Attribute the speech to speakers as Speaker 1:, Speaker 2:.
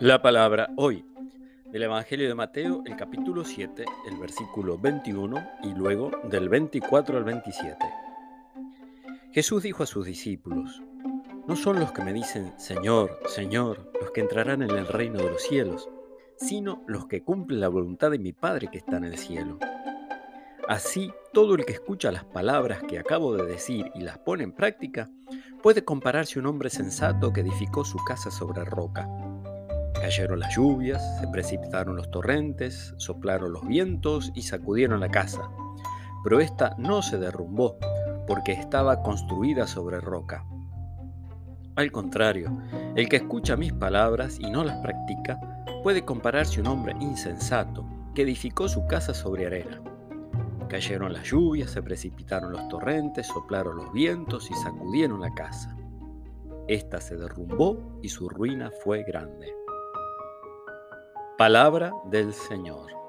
Speaker 1: La palabra hoy del Evangelio de Mateo, el capítulo 7, el versículo 21 y luego del 24 al 27. Jesús dijo a sus discípulos, no son los que me dicen, Señor, Señor, los que entrarán en el reino de los cielos, sino los que cumplen la voluntad de mi Padre que está en el cielo. Así, todo el que escucha las palabras que acabo de decir y las pone en práctica, puede compararse a un hombre sensato que edificó su casa sobre roca. Cayeron las lluvias, se precipitaron los torrentes, soplaron los vientos y sacudieron la casa. Pero ésta no se derrumbó, porque estaba construida sobre roca. Al contrario, el que escucha mis palabras y no las practica, puede compararse a un hombre insensato que edificó su casa sobre arena. Cayeron las lluvias, se precipitaron los torrentes, soplaron los vientos y sacudieron la casa. Esta se derrumbó y su ruina fue grande. Palabra del Señor.